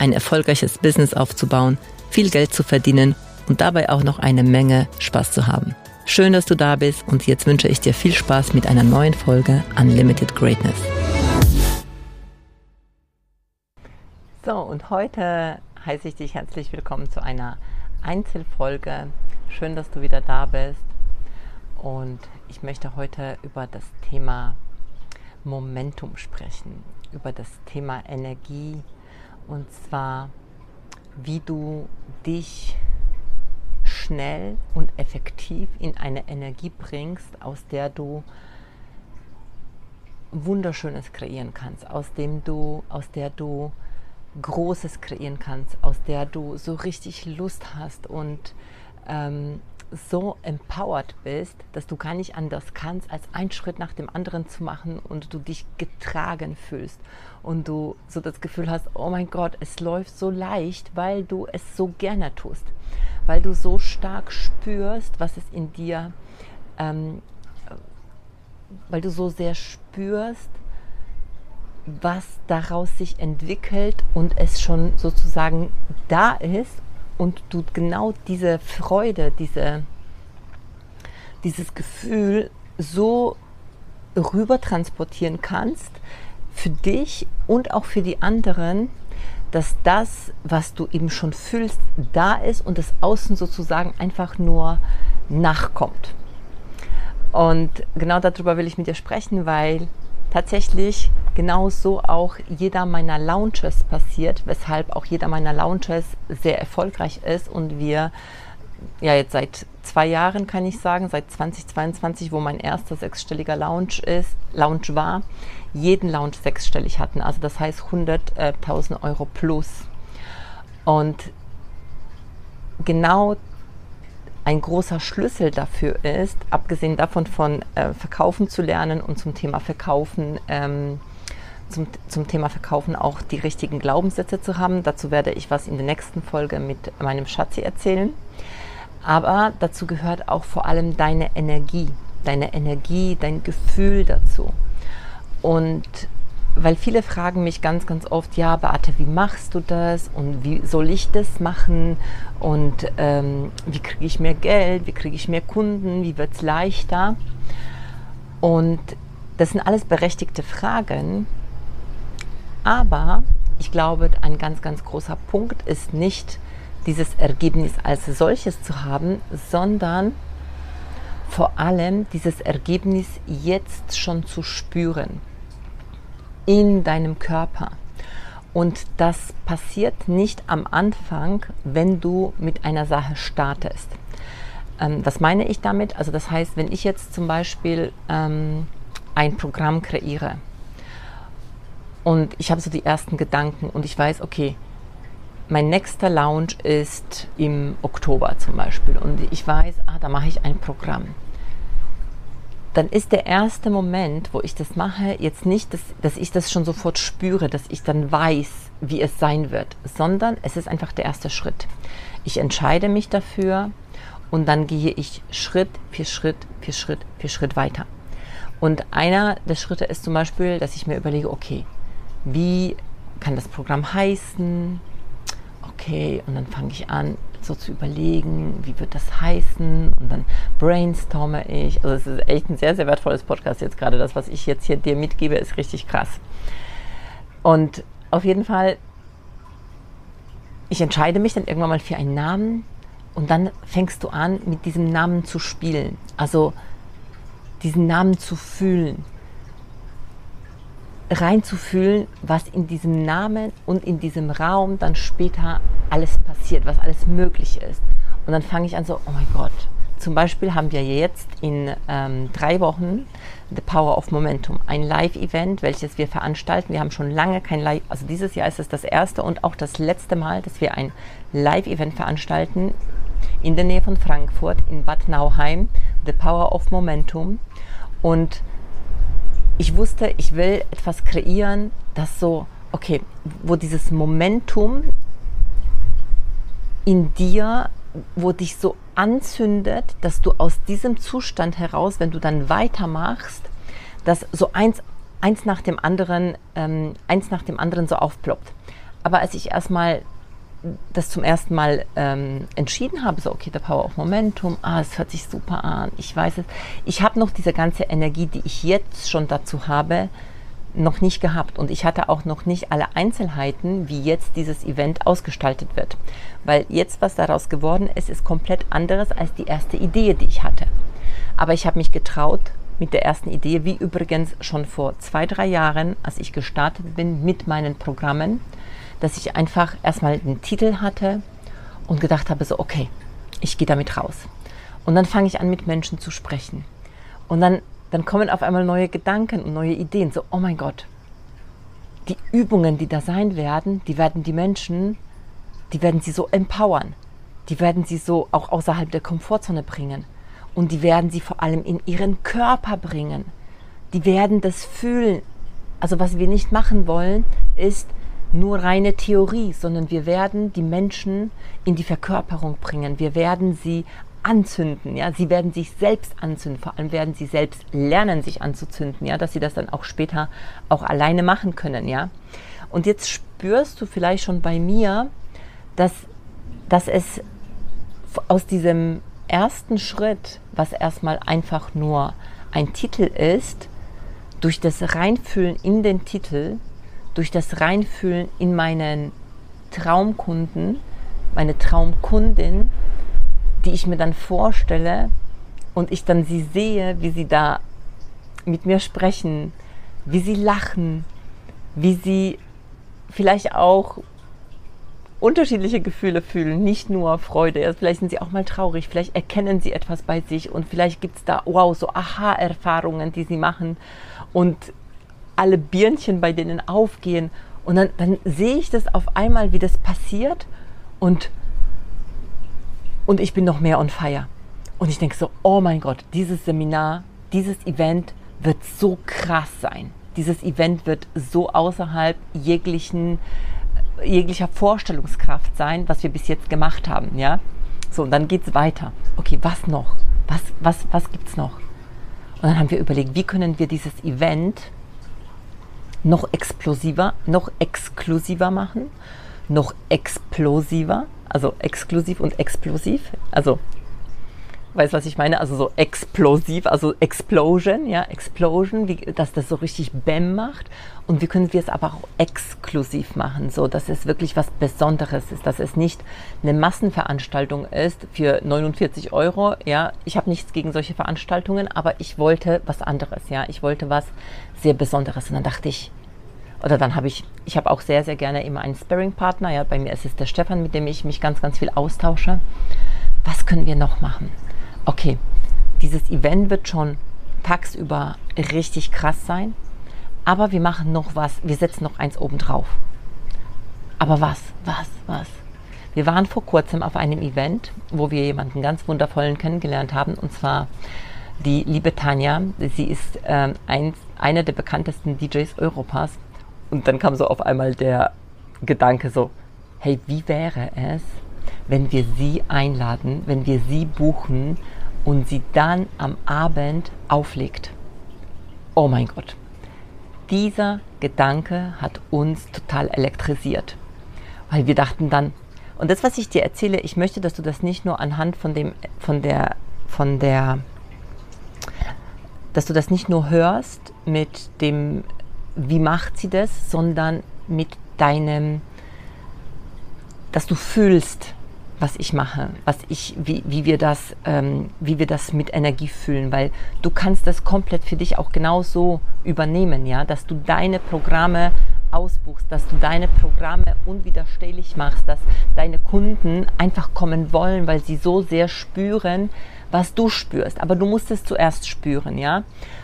ein erfolgreiches Business aufzubauen, viel Geld zu verdienen und dabei auch noch eine Menge Spaß zu haben. Schön, dass du da bist und jetzt wünsche ich dir viel Spaß mit einer neuen Folge Unlimited Greatness. So, und heute heiße ich dich herzlich willkommen zu einer Einzelfolge. Schön, dass du wieder da bist. Und ich möchte heute über das Thema Momentum sprechen, über das Thema Energie und zwar, wie du dich schnell und effektiv in eine Energie bringst, aus der du Wunderschönes kreieren kannst, aus dem du, aus der du Großes kreieren kannst, aus der du so richtig Lust hast und ähm, so empowered bist, dass du gar nicht anders kannst, als einen Schritt nach dem anderen zu machen und du dich getragen fühlst. Und du so das Gefühl hast, oh mein Gott, es läuft so leicht, weil du es so gerne tust, weil du so stark spürst, was es in dir, ähm, weil du so sehr spürst, was daraus sich entwickelt und es schon sozusagen da ist und du genau diese Freude, diese, dieses Gefühl so rüber transportieren kannst für dich und auch für die anderen, dass das, was du eben schon fühlst, da ist und das Außen sozusagen einfach nur nachkommt. Und genau darüber will ich mit dir sprechen, weil tatsächlich genauso auch jeder meiner Launches passiert, weshalb auch jeder meiner Launches sehr erfolgreich ist und wir ja jetzt seit zwei Jahren kann ich sagen, seit 2022, wo mein erster sechsstelliger Launch ist, Launch war, jeden Launch sechsstellig hatten. Also das heißt 100.000 Euro plus. Und genau ein großer Schlüssel dafür ist, abgesehen davon von äh, Verkaufen zu lernen und zum Thema Verkaufen, ähm, zum, zum Thema Verkaufen auch die richtigen Glaubenssätze zu haben. Dazu werde ich was in der nächsten Folge mit meinem Schatzi erzählen. Aber dazu gehört auch vor allem deine Energie, deine Energie, dein Gefühl dazu. Und weil viele fragen mich ganz, ganz oft, ja, Beate, wie machst du das und wie soll ich das machen? Und ähm, wie kriege ich mehr Geld, wie kriege ich mehr Kunden, wie wird es leichter? Und das sind alles berechtigte Fragen, aber ich glaube, ein ganz, ganz großer Punkt ist nicht dieses Ergebnis als solches zu haben, sondern vor allem dieses Ergebnis jetzt schon zu spüren in deinem Körper. Und das passiert nicht am Anfang, wenn du mit einer Sache startest. Ähm, was meine ich damit? Also das heißt, wenn ich jetzt zum Beispiel ähm, ein Programm kreiere und ich habe so die ersten Gedanken und ich weiß, okay, mein nächster Lounge ist im Oktober zum Beispiel und ich weiß, ah, da mache ich ein Programm dann ist der erste Moment, wo ich das mache, jetzt nicht, dass, dass ich das schon sofort spüre, dass ich dann weiß, wie es sein wird, sondern es ist einfach der erste Schritt. Ich entscheide mich dafür und dann gehe ich Schritt für Schritt für Schritt für Schritt weiter. Und einer der Schritte ist zum Beispiel, dass ich mir überlege, okay, wie kann das Programm heißen? Okay, und dann fange ich an, so zu überlegen, wie wird das heißen und dann brainstorme ich. Also es ist echt ein sehr, sehr wertvolles Podcast jetzt gerade. Das, was ich jetzt hier dir mitgebe, ist richtig krass. Und auf jeden Fall, ich entscheide mich dann irgendwann mal für einen Namen und dann fängst du an, mit diesem Namen zu spielen. Also diesen Namen zu fühlen reinzufühlen, was in diesem Namen und in diesem Raum dann später alles passiert, was alles möglich ist. Und dann fange ich an so, oh mein Gott, zum Beispiel haben wir jetzt in ähm, drei Wochen The Power of Momentum, ein Live-Event, welches wir veranstalten. Wir haben schon lange kein Live, also dieses Jahr ist es das erste und auch das letzte Mal, dass wir ein Live-Event veranstalten in der Nähe von Frankfurt, in Bad Nauheim, The Power of Momentum. Und ich wusste, ich will etwas kreieren, das so, okay, wo dieses Momentum in dir, wo dich so anzündet, dass du aus diesem Zustand heraus, wenn du dann weitermachst, dass so eins, eins nach dem anderen, ähm, eins nach dem anderen so aufploppt. Aber als ich erstmal das zum ersten Mal ähm, entschieden habe, so okay, der Power of Momentum, ah, es hört sich super an, ich weiß es. Ich habe noch diese ganze Energie, die ich jetzt schon dazu habe, noch nicht gehabt und ich hatte auch noch nicht alle Einzelheiten, wie jetzt dieses Event ausgestaltet wird. Weil jetzt, was daraus geworden ist, ist komplett anderes als die erste Idee, die ich hatte. Aber ich habe mich getraut mit der ersten Idee, wie übrigens schon vor zwei, drei Jahren, als ich gestartet bin mit meinen Programmen, dass ich einfach erstmal den Titel hatte und gedacht habe, so, okay, ich gehe damit raus. Und dann fange ich an, mit Menschen zu sprechen. Und dann, dann kommen auf einmal neue Gedanken und neue Ideen. So, oh mein Gott, die Übungen, die da sein werden, die werden die Menschen, die werden sie so empowern. Die werden sie so auch außerhalb der Komfortzone bringen. Und die werden sie vor allem in ihren Körper bringen. Die werden das fühlen. Also was wir nicht machen wollen, ist, nur reine Theorie, sondern wir werden die Menschen in die Verkörperung bringen. Wir werden sie anzünden, ja, sie werden sich selbst anzünden, vor allem werden sie selbst lernen, sich anzuzünden, ja, dass sie das dann auch später auch alleine machen können, ja. Und jetzt spürst du vielleicht schon bei mir, dass, dass es aus diesem ersten Schritt, was erstmal einfach nur ein Titel ist, durch das Reinfühlen in den Titel durch das Reinfühlen in meinen Traumkunden, meine Traumkundin, die ich mir dann vorstelle und ich dann sie sehe, wie sie da mit mir sprechen, wie sie lachen, wie sie vielleicht auch unterschiedliche Gefühle fühlen, nicht nur Freude. Vielleicht sind sie auch mal traurig, vielleicht erkennen sie etwas bei sich und vielleicht gibt es da, wow, so Aha-Erfahrungen, die sie machen. Und alle Birnchen bei denen aufgehen. Und dann, dann sehe ich das auf einmal, wie das passiert und, und ich bin noch mehr on fire. Und ich denke so, oh mein Gott, dieses Seminar, dieses Event wird so krass sein. Dieses Event wird so außerhalb jeglichen, jeglicher Vorstellungskraft sein, was wir bis jetzt gemacht haben. Ja? So, und dann geht es weiter. Okay, was noch? Was, was, was gibt es noch? Und dann haben wir überlegt, wie können wir dieses Event noch explosiver, noch exklusiver machen, noch explosiver, also exklusiv und explosiv, also weißt was ich meine? Also so explosiv, also Explosion, ja, Explosion, wie, dass das so richtig Bäm macht. Und wie können wir es aber auch exklusiv machen, so dass es wirklich was Besonderes ist, dass es nicht eine Massenveranstaltung ist für 49 Euro. Ja, ich habe nichts gegen solche Veranstaltungen, aber ich wollte was anderes. Ja, ich wollte was sehr Besonderes. Und dann dachte ich, oder dann habe ich, ich habe auch sehr, sehr gerne immer einen Sparring-Partner. Ja, bei mir ist es der Stefan, mit dem ich mich ganz, ganz viel austausche. Was können wir noch machen? Okay, dieses Event wird schon tagsüber richtig krass sein, aber wir machen noch was, wir setzen noch eins oben drauf. Aber was, was, was? Wir waren vor kurzem auf einem Event, wo wir jemanden ganz wundervollen kennengelernt haben, und zwar die liebe Tanja. Sie ist ähm, ein, eine der bekanntesten DJs Europas und dann kam so auf einmal der Gedanke so, hey, wie wäre es, wenn wir sie einladen, wenn wir sie buchen und sie dann am Abend auflegt? Oh mein Gott. Dieser Gedanke hat uns total elektrisiert, weil wir dachten dann, und das, was ich dir erzähle, ich möchte, dass du das nicht nur anhand von dem, von der, von der, dass du das nicht nur hörst mit dem wie macht sie das, sondern mit deinem, dass du fühlst, was ich mache, was ich, wie, wie wir das, ähm, wie wir das mit Energie fühlen, weil du kannst das komplett für dich auch genauso übernehmen, ja, dass du deine Programme ausbuchst, dass du deine Programme unwiderstehlich machst, dass deine Kunden einfach kommen wollen, weil sie so sehr spüren, was du spürst. Aber du musst es zuerst spüren, ja.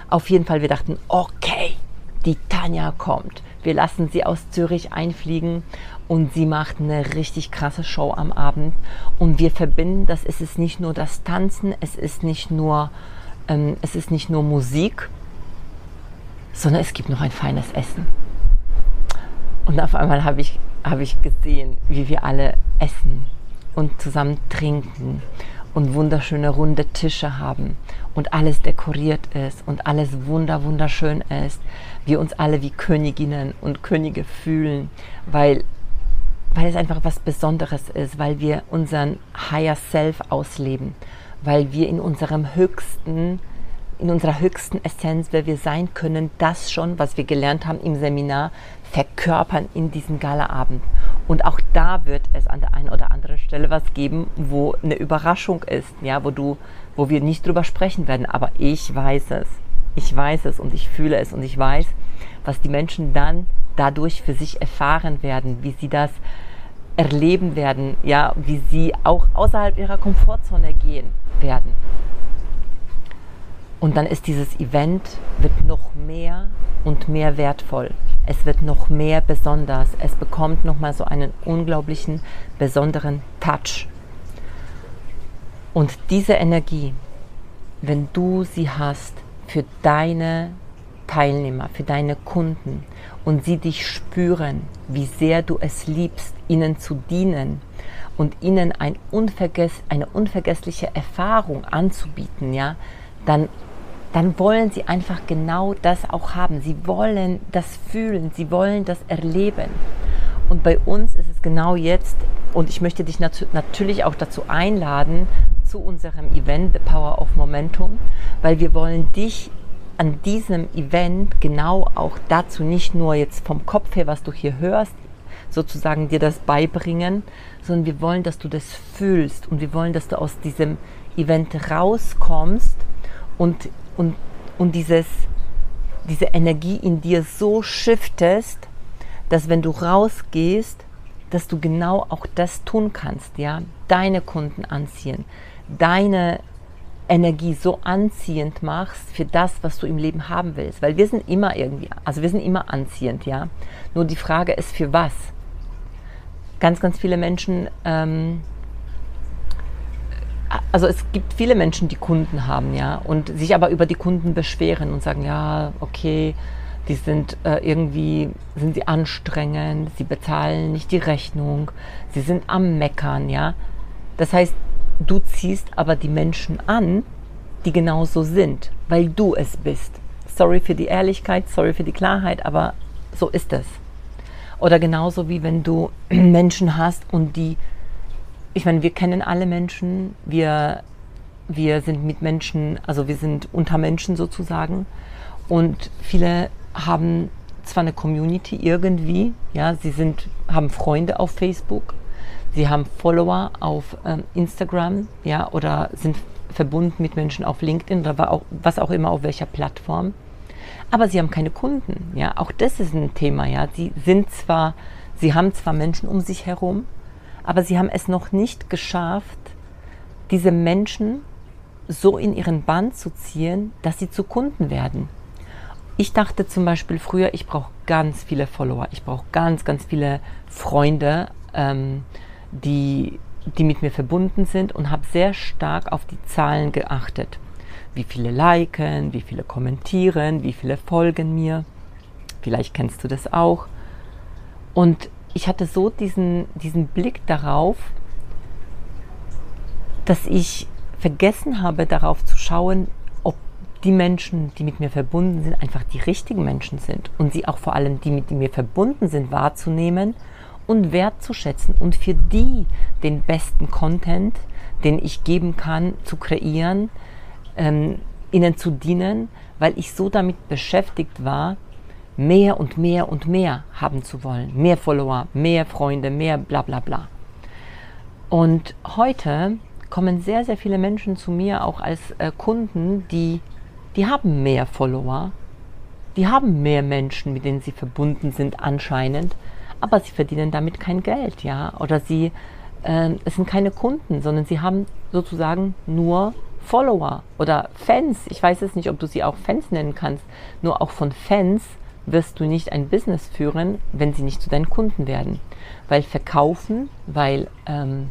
Auf jeden Fall, wir dachten, okay, die Tanja kommt. Wir lassen sie aus Zürich einfliegen und sie macht eine richtig krasse Show am Abend. Und wir verbinden das, es ist nicht nur das Tanzen, es ist nicht nur, ähm, es ist nicht nur Musik, sondern es gibt noch ein feines Essen. Und auf einmal habe ich, hab ich gesehen, wie wir alle essen und zusammen trinken und wunderschöne runde Tische haben und alles dekoriert ist und alles wunder wunderschön ist. Wir uns alle wie Königinnen und Könige fühlen, weil, weil es einfach was Besonderes ist, weil wir unseren Higher Self ausleben, weil wir in unserem höchsten in unserer höchsten Essenz, wer wir sein können, das schon, was wir gelernt haben im Seminar, verkörpern in diesem Galaabend. Und auch da wird es an der einen oder anderen Stelle was geben, wo eine Überraschung ist, ja, wo du, wo wir nicht drüber sprechen werden. Aber ich weiß es. Ich weiß es und ich fühle es und ich weiß, was die Menschen dann dadurch für sich erfahren werden, wie sie das erleben werden, ja, wie sie auch außerhalb ihrer Komfortzone gehen werden. Und dann ist dieses Event wird noch mehr und mehr wertvoll. Es wird noch mehr besonders. Es bekommt noch mal so einen unglaublichen besonderen Touch. Und diese Energie, wenn du sie hast für deine Teilnehmer, für deine Kunden und sie dich spüren, wie sehr du es liebst, ihnen zu dienen und ihnen ein unvergess eine unvergessliche Erfahrung anzubieten, ja, dann dann wollen sie einfach genau das auch haben. Sie wollen das fühlen, sie wollen das erleben. Und bei uns ist es genau jetzt, und ich möchte dich nat natürlich auch dazu einladen, zu unserem Event The Power of Momentum, weil wir wollen dich an diesem Event genau auch dazu nicht nur jetzt vom Kopf her, was du hier hörst, sozusagen dir das beibringen, sondern wir wollen, dass du das fühlst und wir wollen, dass du aus diesem Event rauskommst und und, und dieses, diese Energie in dir so shiftest, dass wenn du rausgehst, dass du genau auch das tun kannst, ja, deine Kunden anziehen, deine Energie so anziehend machst für das, was du im Leben haben willst, weil wir sind immer irgendwie, also wir sind immer anziehend, ja. Nur die Frage ist für was. Ganz, ganz viele Menschen ähm, also es gibt viele Menschen, die Kunden haben, ja, und sich aber über die Kunden beschweren und sagen, ja, okay, die sind äh, irgendwie, sind sie anstrengend, sie bezahlen nicht die Rechnung, sie sind am Meckern, ja. Das heißt, du ziehst aber die Menschen an, die genauso sind, weil du es bist. Sorry für die Ehrlichkeit, sorry für die Klarheit, aber so ist es. Oder genauso wie wenn du Menschen hast und die ich meine, wir kennen alle Menschen, wir, wir sind mit Menschen, also wir sind unter Menschen sozusagen. Und viele haben zwar eine Community irgendwie, ja, sie sind, haben Freunde auf Facebook, sie haben Follower auf ähm, Instagram, ja, oder sind verbunden mit Menschen auf LinkedIn oder was auch immer auf welcher Plattform. Aber sie haben keine Kunden, ja. Auch das ist ein Thema, ja. Sie sind zwar, sie haben zwar Menschen um sich herum, aber sie haben es noch nicht geschafft, diese Menschen so in ihren Band zu ziehen, dass sie zu Kunden werden. Ich dachte zum Beispiel früher, ich brauche ganz viele Follower, ich brauche ganz, ganz viele Freunde, ähm, die, die mit mir verbunden sind und habe sehr stark auf die Zahlen geachtet. Wie viele liken, wie viele kommentieren, wie viele folgen mir. Vielleicht kennst du das auch. Und ich hatte so diesen, diesen Blick darauf, dass ich vergessen habe, darauf zu schauen, ob die Menschen, die mit mir verbunden sind, einfach die richtigen Menschen sind und sie auch vor allem, die mit mir verbunden sind, wahrzunehmen und wertzuschätzen und für die den besten Content, den ich geben kann, zu kreieren, ähm, ihnen zu dienen, weil ich so damit beschäftigt war, mehr und mehr und mehr haben zu wollen. Mehr Follower, mehr Freunde, mehr bla bla bla. Und heute kommen sehr, sehr viele Menschen zu mir auch als äh, Kunden, die, die haben mehr Follower, die haben mehr Menschen, mit denen sie verbunden sind anscheinend, aber sie verdienen damit kein Geld, ja, oder sie, äh, es sind keine Kunden, sondern sie haben sozusagen nur Follower oder Fans. Ich weiß es nicht, ob du sie auch Fans nennen kannst. Nur auch von Fans wirst du nicht ein Business führen, wenn sie nicht zu deinen Kunden werden. Weil verkaufen, weil, ähm,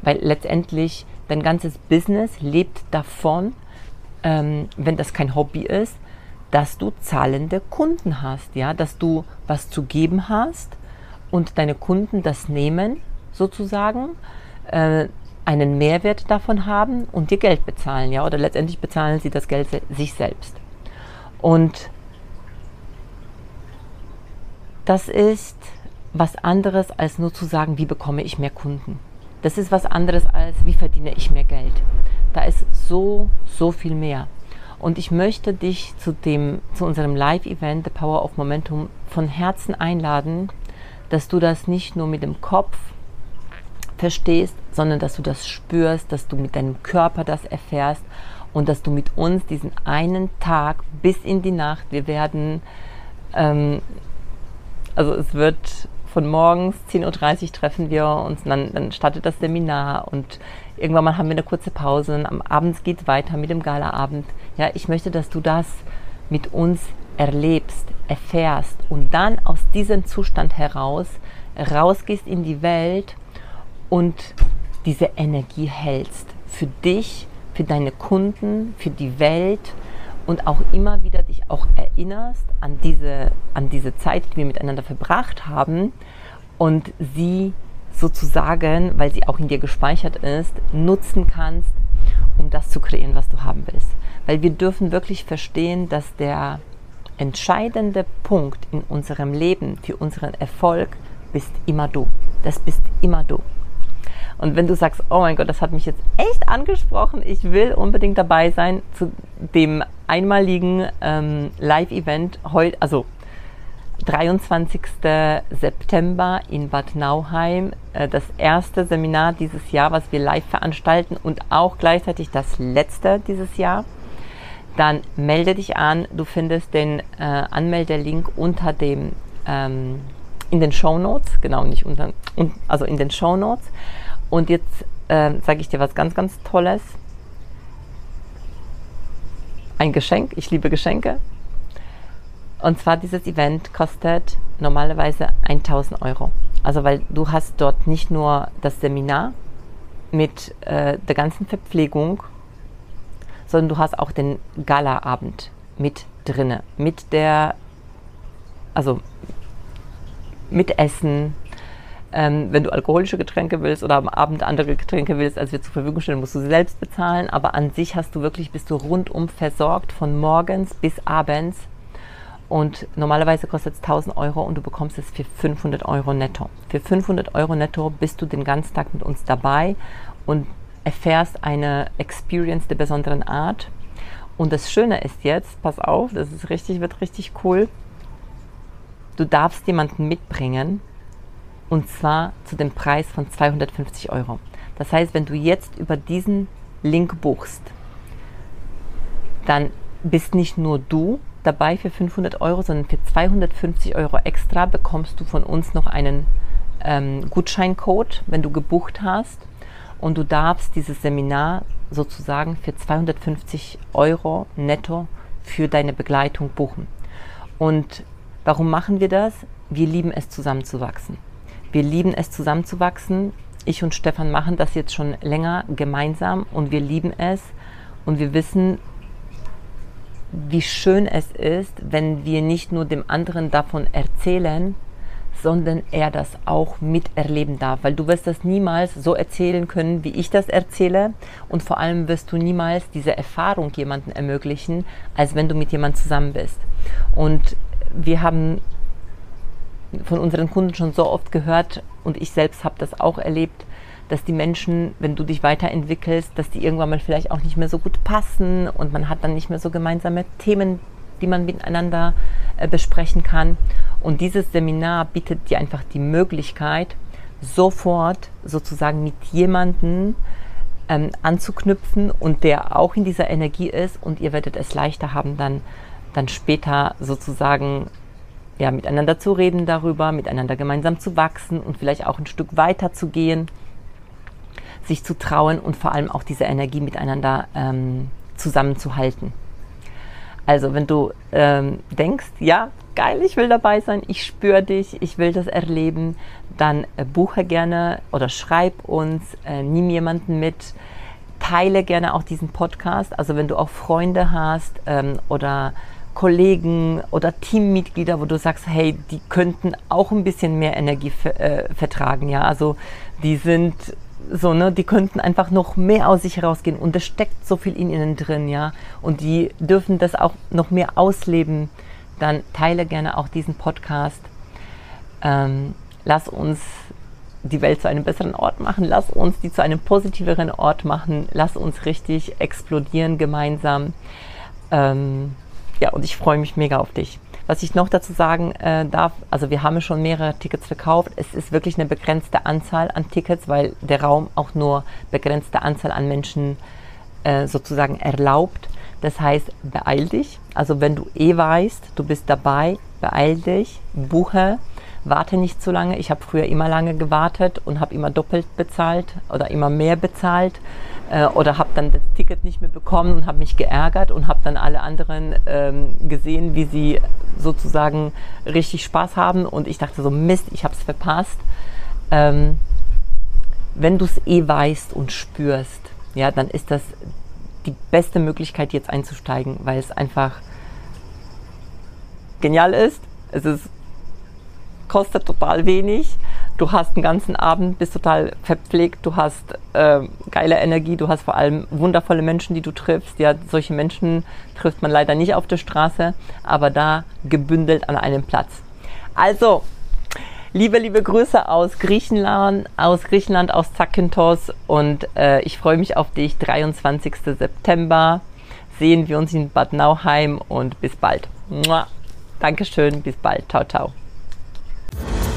weil letztendlich dein ganzes Business lebt davon, ähm, wenn das kein Hobby ist, dass du zahlende Kunden hast, ja, dass du was zu geben hast und deine Kunden das nehmen, sozusagen, äh, einen Mehrwert davon haben und dir Geld bezahlen, ja, oder letztendlich bezahlen sie das Geld se sich selbst. Und das ist was anderes als nur zu sagen, wie bekomme ich mehr Kunden. Das ist was anderes als, wie verdiene ich mehr Geld. Da ist so, so viel mehr. Und ich möchte dich zu, dem, zu unserem Live-Event The Power of Momentum von Herzen einladen, dass du das nicht nur mit dem Kopf verstehst, sondern dass du das spürst, dass du mit deinem Körper das erfährst und dass du mit uns diesen einen Tag bis in die Nacht, wir werden, ähm, also es wird von morgens 10.30 Uhr treffen wir uns, dann, dann startet das Seminar und irgendwann mal haben wir eine kurze Pause und am Abend geht es weiter mit dem Galaabend. Ja, ich möchte, dass du das mit uns erlebst, erfährst und dann aus diesem Zustand heraus rausgehst in die Welt und diese Energie hältst. Für dich, für deine Kunden, für die Welt und auch immer wieder dich auch erinnerst an diese, an diese Zeit, die wir miteinander verbracht haben und sie sozusagen, weil sie auch in dir gespeichert ist, nutzen kannst, um das zu kreieren, was du haben willst. Weil wir dürfen wirklich verstehen, dass der entscheidende Punkt in unserem Leben für unseren Erfolg bist immer du. Das bist immer du. Und wenn du sagst, oh mein Gott, das hat mich jetzt echt angesprochen, ich will unbedingt dabei sein zu dem einmaligen ähm, Live-Event heute, also 23. September in Bad Nauheim, äh, das erste Seminar dieses Jahr, was wir live veranstalten und auch gleichzeitig das letzte dieses Jahr. Dann melde dich an. Du findest den äh, Anmeldelink unter dem ähm, in den Show Notes, genau nicht unter, also in den Show Notes. Und jetzt äh, sage ich dir was ganz, ganz Tolles. Ein Geschenk. Ich liebe Geschenke. Und zwar dieses Event kostet normalerweise 1000 Euro. Also weil du hast dort nicht nur das Seminar mit äh, der ganzen Verpflegung, sondern du hast auch den Galaabend mit drinne, mit der, also mit Essen, ähm, wenn du alkoholische Getränke willst oder am Abend andere Getränke willst, als wir zur Verfügung stellen, musst du sie selbst bezahlen. Aber an sich hast du wirklich, bist du rundum versorgt von morgens bis abends. Und normalerweise kostet es 1000 Euro und du bekommst es für 500 Euro netto. Für 500 Euro netto bist du den ganzen Tag mit uns dabei und erfährst eine Experience der besonderen Art. Und das Schöne ist jetzt, pass auf, das ist richtig, wird richtig cool. Du darfst jemanden mitbringen, und zwar zu dem Preis von 250 Euro. Das heißt, wenn du jetzt über diesen Link buchst, dann bist nicht nur du dabei für 500 Euro, sondern für 250 Euro extra bekommst du von uns noch einen ähm, Gutscheincode, wenn du gebucht hast. Und du darfst dieses Seminar sozusagen für 250 Euro netto für deine Begleitung buchen. Und warum machen wir das? Wir lieben es, zusammenzuwachsen. Wir lieben es, zusammenzuwachsen. Ich und Stefan machen das jetzt schon länger gemeinsam und wir lieben es. Und wir wissen, wie schön es ist, wenn wir nicht nur dem anderen davon erzählen, sondern er das auch miterleben darf. Weil du wirst das niemals so erzählen können, wie ich das erzähle. Und vor allem wirst du niemals diese Erfahrung jemandem ermöglichen, als wenn du mit jemandem zusammen bist. Und wir haben von unseren Kunden schon so oft gehört und ich selbst habe das auch erlebt, dass die Menschen, wenn du dich weiterentwickelst, dass die irgendwann mal vielleicht auch nicht mehr so gut passen und man hat dann nicht mehr so gemeinsame Themen, die man miteinander äh, besprechen kann. Und dieses Seminar bietet dir einfach die Möglichkeit, sofort sozusagen mit jemandem ähm, anzuknüpfen und der auch in dieser Energie ist und ihr werdet es leichter haben, dann dann später sozusagen ja, miteinander zu reden darüber, miteinander gemeinsam zu wachsen und vielleicht auch ein Stück weiter zu gehen, sich zu trauen und vor allem auch diese Energie miteinander ähm, zusammenzuhalten. Also wenn du ähm, denkst, ja, geil, ich will dabei sein, ich spüre dich, ich will das erleben, dann äh, buche gerne oder schreib uns, äh, nimm jemanden mit, teile gerne auch diesen Podcast. Also wenn du auch Freunde hast ähm, oder Kollegen oder Teammitglieder, wo du sagst, hey, die könnten auch ein bisschen mehr Energie äh, vertragen, ja. Also die sind so, ne, die könnten einfach noch mehr aus sich herausgehen und es steckt so viel in ihnen drin, ja. Und die dürfen das auch noch mehr ausleben. Dann teile gerne auch diesen Podcast. Ähm, lass uns die Welt zu einem besseren Ort machen, lass uns die zu einem positiveren Ort machen, lass uns richtig explodieren gemeinsam. Ähm, ja, und ich freue mich mega auf dich. Was ich noch dazu sagen äh, darf, also wir haben schon mehrere Tickets verkauft. Es ist wirklich eine begrenzte Anzahl an Tickets, weil der Raum auch nur begrenzte Anzahl an Menschen äh, sozusagen erlaubt. Das heißt, beeil dich. Also wenn du eh weißt, du bist dabei, beeil dich, buche warte nicht zu lange. Ich habe früher immer lange gewartet und habe immer doppelt bezahlt oder immer mehr bezahlt äh, oder habe dann das Ticket nicht mehr bekommen und habe mich geärgert und habe dann alle anderen ähm, gesehen, wie sie sozusagen richtig Spaß haben und ich dachte so, Mist, ich habe es verpasst. Ähm, wenn du es eh weißt und spürst, ja, dann ist das die beste Möglichkeit, jetzt einzusteigen, weil es einfach genial ist. Es ist kostet total wenig. Du hast den ganzen Abend, bist total verpflegt, du hast äh, geile Energie, du hast vor allem wundervolle Menschen, die du triffst. Ja, solche Menschen trifft man leider nicht auf der Straße, aber da gebündelt an einem Platz. Also, liebe, liebe Grüße aus Griechenland, aus Griechenland, aus Zakynthos und äh, ich freue mich auf dich. 23. September sehen wir uns in Bad Nauheim und bis bald. Mua. Dankeschön, bis bald. Ciao, ciao.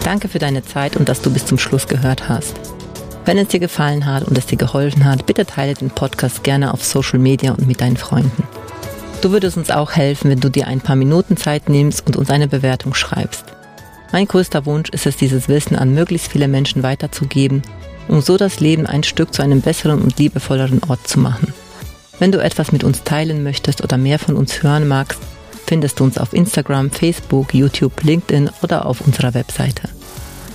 Danke für deine Zeit und dass du bis zum Schluss gehört hast. Wenn es dir gefallen hat und es dir geholfen hat, bitte teile den Podcast gerne auf Social Media und mit deinen Freunden. Du würdest uns auch helfen, wenn du dir ein paar Minuten Zeit nimmst und uns eine Bewertung schreibst. Mein größter Wunsch ist es, dieses Wissen an möglichst viele Menschen weiterzugeben, um so das Leben ein Stück zu einem besseren und liebevolleren Ort zu machen. Wenn du etwas mit uns teilen möchtest oder mehr von uns hören magst, findest du uns auf Instagram, Facebook, YouTube, LinkedIn oder auf unserer Webseite.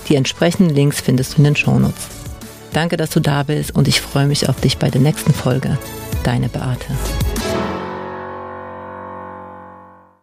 Die entsprechenden Links findest du in den Shownotes. Danke, dass du da bist und ich freue mich auf dich bei der nächsten Folge. Deine Beate.